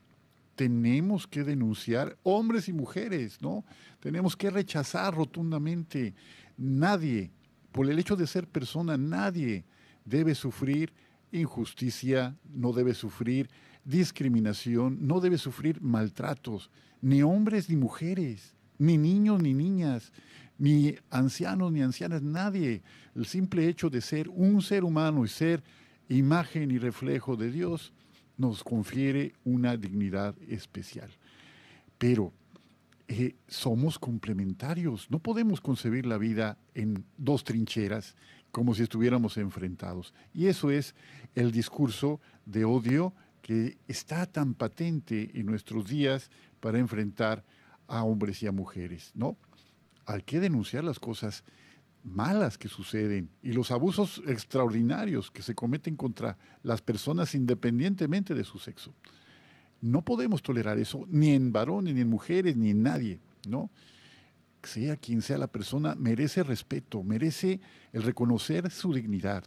S2: tenemos que denunciar, hombres y mujeres, ¿no? Tenemos que rechazar rotundamente. Nadie, por el hecho de ser persona, nadie debe sufrir injusticia, no debe sufrir discriminación, no debe sufrir maltratos, ni hombres ni mujeres, ni niños ni niñas, ni ancianos ni ancianas, nadie. El simple hecho de ser un ser humano y ser imagen y reflejo de Dios nos confiere una dignidad especial. Pero eh, somos complementarios. No podemos concebir la vida en dos trincheras como si estuviéramos enfrentados. Y eso es el discurso de odio que está tan patente en nuestros días para enfrentar a hombres y a mujeres, ¿no? Hay que denunciar las cosas malas que suceden y los abusos extraordinarios que se cometen contra las personas independientemente de su sexo. No podemos tolerar eso ni en varones, ni en mujeres, ni en nadie, ¿no? Sea quien sea la persona, merece respeto, merece el reconocer su dignidad,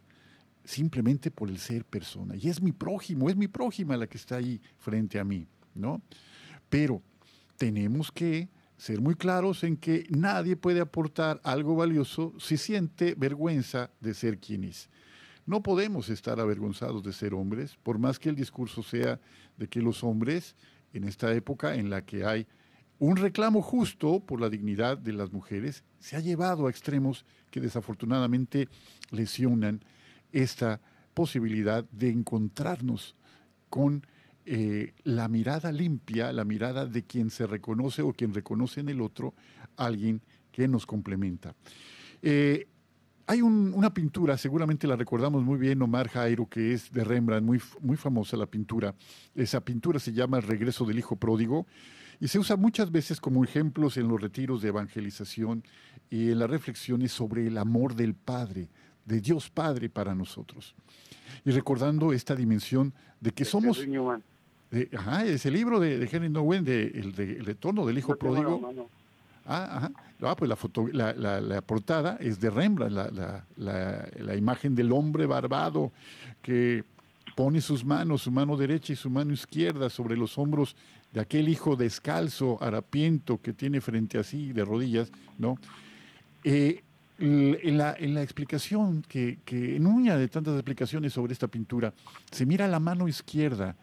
S2: simplemente por el ser persona. Y es mi prójimo, es mi prójima la que está ahí frente a mí, ¿no? Pero tenemos que ser muy claros en que nadie puede aportar algo valioso si siente vergüenza de ser quien es. No podemos estar avergonzados de ser hombres, por más que el discurso sea de que los hombres, en esta época en la que hay un reclamo justo por la dignidad de las mujeres, se ha llevado a extremos que desafortunadamente lesionan esta posibilidad de encontrarnos con eh, la mirada limpia, la mirada de quien se reconoce o quien reconoce en el otro alguien que nos complementa. Eh, hay una pintura, seguramente la recordamos muy bien, Omar Jairo, que es de Rembrandt, muy, muy famosa la pintura. Esa pintura se llama El regreso del hijo pródigo y se usa muchas veces como ejemplos en los retiros de evangelización y en las reflexiones sobre el amor del Padre, de Dios Padre para nosotros. Y recordando esta dimensión de que somos... ajá, es el libro de, de Henry Nowen, de, el, de, el retorno del hijo pródigo. Ah, ajá. Ah, pues la, foto, la, la, portada es de Rembrandt, la, imagen del hombre barbado que pone sus manos, su mano derecha y su mano izquierda sobre los hombros de aquel hijo descalzo, harapiento que tiene frente a sí de rodillas, ¿no? Eh, en, la, explicación, que, en una de tantas explicaciones sobre esta pintura, se mira la mano izquierda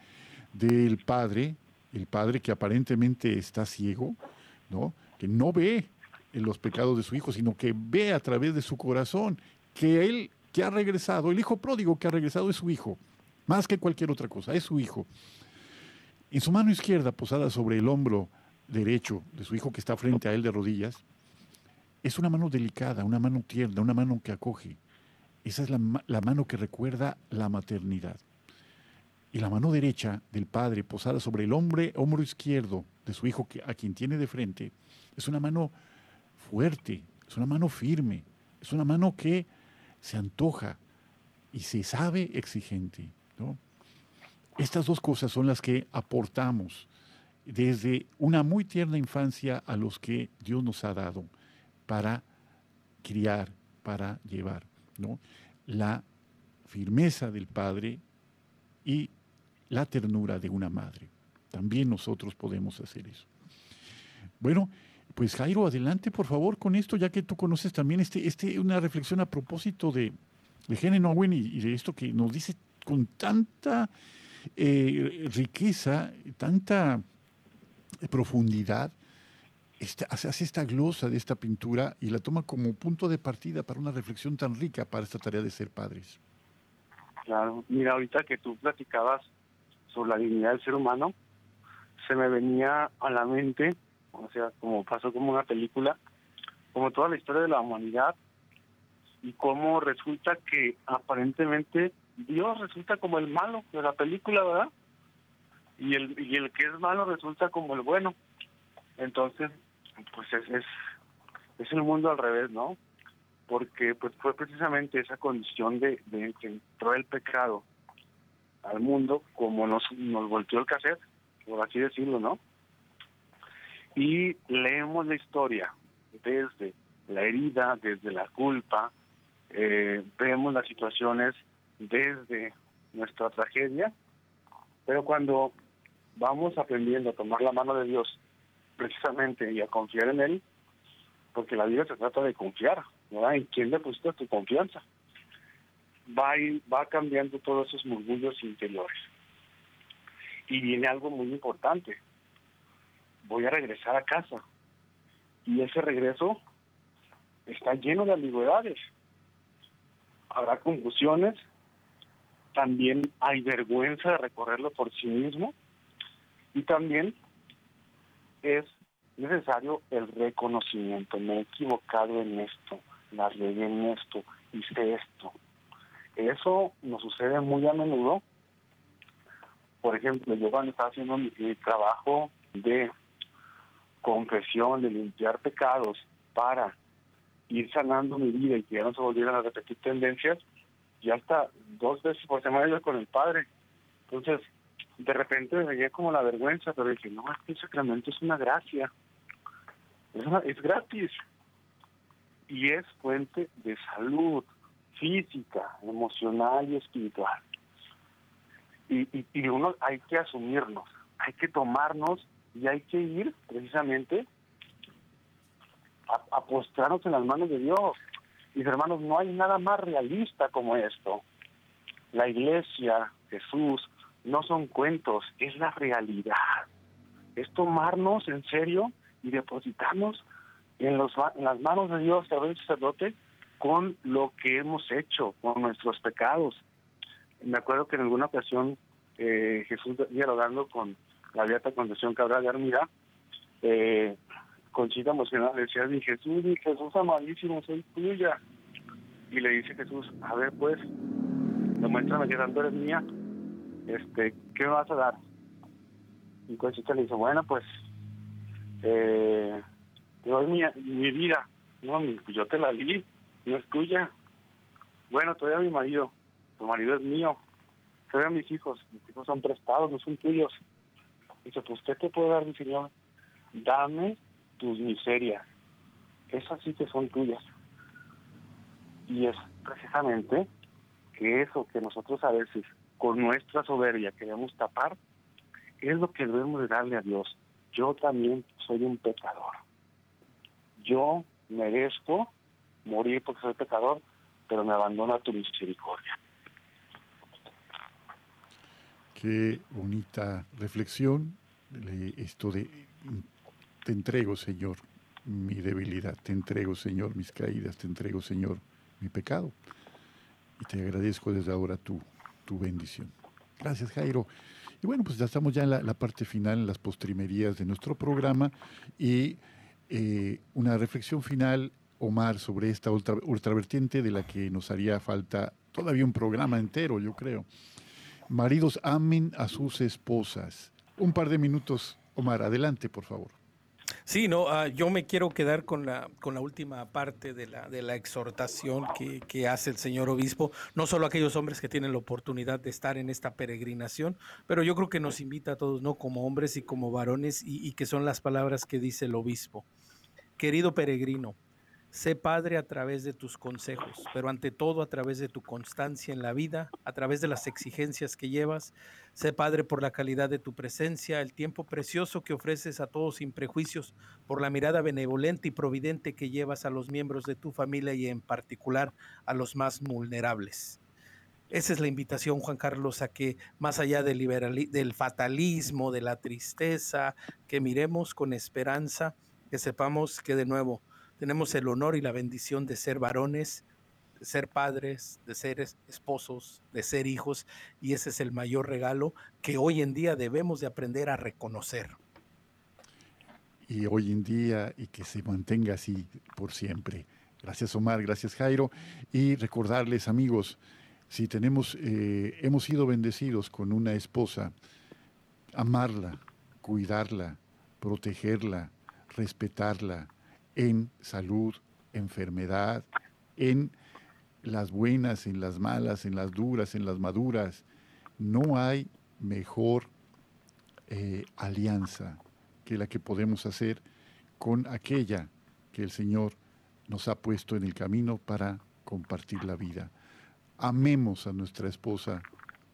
S2: del padre, el padre que aparentemente está ciego, ¿no? que no ve los pecados de su hijo, sino que ve a través de su corazón que él que ha regresado, el hijo pródigo que ha regresado es su hijo, más que cualquier otra cosa, es su hijo. En su mano izquierda, posada sobre el hombro derecho de su hijo que está frente a él de rodillas, es una mano delicada, una mano tierna, una mano que acoge. Esa es la, mano que recuerda la maternidad. Y la mano derecha del padre posada sobre el hombre, hombro izquierdo de su hijo a quien tiene de frente, es una mano fuerte, es una mano firme, es una mano que se antoja y se sabe exigente. Estas dos cosas son las que aportamos desde una muy tierna infancia a los que Dios nos ha dado para criar, para llevar. ¿no? La firmeza del Padre y la ternura de una madre. También nosotros podemos hacer eso. Bueno, pues Jairo, adelante por favor con esto, ya que tú conoces también este, este, una reflexión a propósito de, de Helen Owen y, de esto que nos dice con tanta eh, riqueza, tanta profundidad, hace esta glosa de esta pintura y la toma como punto de partida para una reflexión tan rica para esta tarea de ser padres.
S4: Claro, mira, ahorita que tú platicabas sobre la dignidad del ser humano, se me venía a la mente o sea, como pasó como una película, como toda la historia de la humanidad y cómo resulta que aparentemente Dios resulta como el malo de la película, ¿verdad? Y el, y el que es malo resulta como el bueno. Entonces, pues es, es, es el mundo al revés, ¿no? Porque pues fue precisamente esa condición de, de que entró el pecado al mundo como nos, nos volteó el cassette, por así decirlo, ¿no? y leemos la historia desde la herida, desde la culpa, eh, vemos las situaciones desde nuestra tragedia, pero cuando vamos aprendiendo a tomar la mano de Dios precisamente y a confiar en Él, porque la vida se trata de confiar, ¿verdad? ¿En quién depositas tu confianza? Va, va cambiando todos esos murmullos interiores. Y viene algo muy importante, voy a regresar a casa. Y ese regreso está lleno de ambigüedades. Habrá confusiones, también hay vergüenza de recorrerlo por sí mismo y también es necesario el reconocimiento. Me he equivocado en esto, la regué en esto, hice esto. Eso nos sucede muy a menudo. Por ejemplo, yo cuando estaba haciendo mi, trabajo de confesión, de limpiar pecados para ir sanando mi vida y que ya no se volvieran a repetir tendencias, ya hasta dos veces por semana iba con el padre. Entonces, de repente me veía como la vergüenza, pero dije, no, este sacramento es una gracia, es, es gratis y es fuente de salud física, emocional y espiritual. Y, y, uno hay que asumirnos, hay que tomarnos y hay que ir precisamente a, a postrarnos en las manos de Dios. Mis hermanos, no hay nada más realista como esto. La iglesia, Jesús, no son cuentos, es la realidad. Es tomarnos en serio y depositarnos en, los, en las manos de Dios, veces sacerdote, con lo que hemos hecho, con nuestros pecados. Me acuerdo que en alguna ocasión eh, Jesús dialogando con la Beata Concepción Cabral de Armida, eh, Conchita emocionada le decía, mi Jesús, mi Jesús amadísimo, soy tuya. Y le dice Jesús, a ver pues, demuéstrame que tanto eres mía, este, ¿qué me vas a dar? Y Conchita le dice, bueno, pues, eh, te doy mi, mi vida. No, yo te la di, no es tuya. Bueno, te doy a mi marido, tu marido es mío. Te doy a mis hijos, mis hijos son prestados, no son tuyos. Dice, pues, ¿qué te puedo dar, mi Señor? Dame tus miserias. Esas sí que son tuyas. Y es precisamente que eso que nosotros a veces con nuestra soberbia queremos tapar, es lo que debemos de darle a Dios. Yo también soy un pecador. Yo merezco morir porque soy pecador, pero me abandono a tu misericordia.
S2: Qué bonita reflexión, esto de te entrego, Señor, mi debilidad, te entrego, Señor, mis caídas, te entrego, Señor, mi pecado. Y te agradezco desde ahora tu, tu bendición. Gracias, Jairo. Y bueno, pues ya estamos ya en la, parte final, en las postrimerías de nuestro programa. Y eh, una reflexión final, Omar, sobre esta ultra, ultravertiente de la que nos haría falta todavía un programa entero, yo creo. Maridos amen a sus esposas. Un par de minutos, Omar, adelante, por favor.
S3: Sí, no, ah, yo me quiero quedar con la, con la última parte de la, de la exhortación que, que, hace el señor obispo, no solo aquellos hombres que tienen la oportunidad de estar en esta peregrinación, pero yo creo que nos invita a todos, ¿no? Como hombres y como varones, y que son las palabras que dice el obispo. Querido peregrino, Sé padre a través de tus consejos, pero ante todo a través de tu constancia en la vida, a través de las exigencias que llevas. Sé padre por la calidad de tu presencia, el tiempo precioso que ofreces a todos sin prejuicios, por la mirada benevolente y providente que llevas a los miembros de tu familia y en particular a los más vulnerables. Esa es la invitación, Juan Carlos, a que más allá del, del fatalismo, de la tristeza, que miremos con esperanza, que sepamos que de nuevo, tenemos el honor y la bendición de ser varones, de ser padres, de ser esposos, de ser hijos, y ese es el mayor regalo que hoy en día debemos de aprender a reconocer.
S2: Y hoy en día, y que se mantenga así por siempre. Gracias Omar, gracias Jairo. Y recordarles amigos, si tenemos, eh, hemos sido bendecidos con una esposa, amarla, cuidarla, protegerla, respetarla, en salud, enfermedad, en las buenas, en las malas, en las duras, en las maduras. No hay mejor eh, alianza que la que podemos hacer con aquella que el Señor nos ha puesto en el camino para compartir la vida. Amemos a nuestra esposa,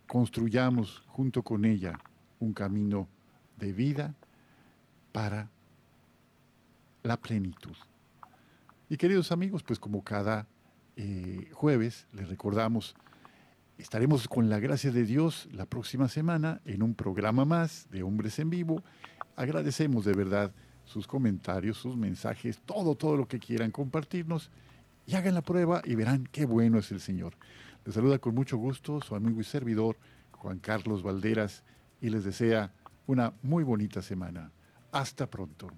S2: construyamos junto con ella un camino de vida para la plenitud. Y queridos amigos, pues como cada eh, jueves les recordamos, estaremos con la gracia de Dios la próxima semana en un programa más de Hombres en Vivo. Agradecemos de verdad sus comentarios, sus mensajes, todo, todo lo que quieran compartirnos y hagan la prueba y verán qué bueno es el Señor. Les saluda con mucho gusto su amigo y servidor Juan Carlos Valderas y les desea una muy bonita semana. Hasta pronto.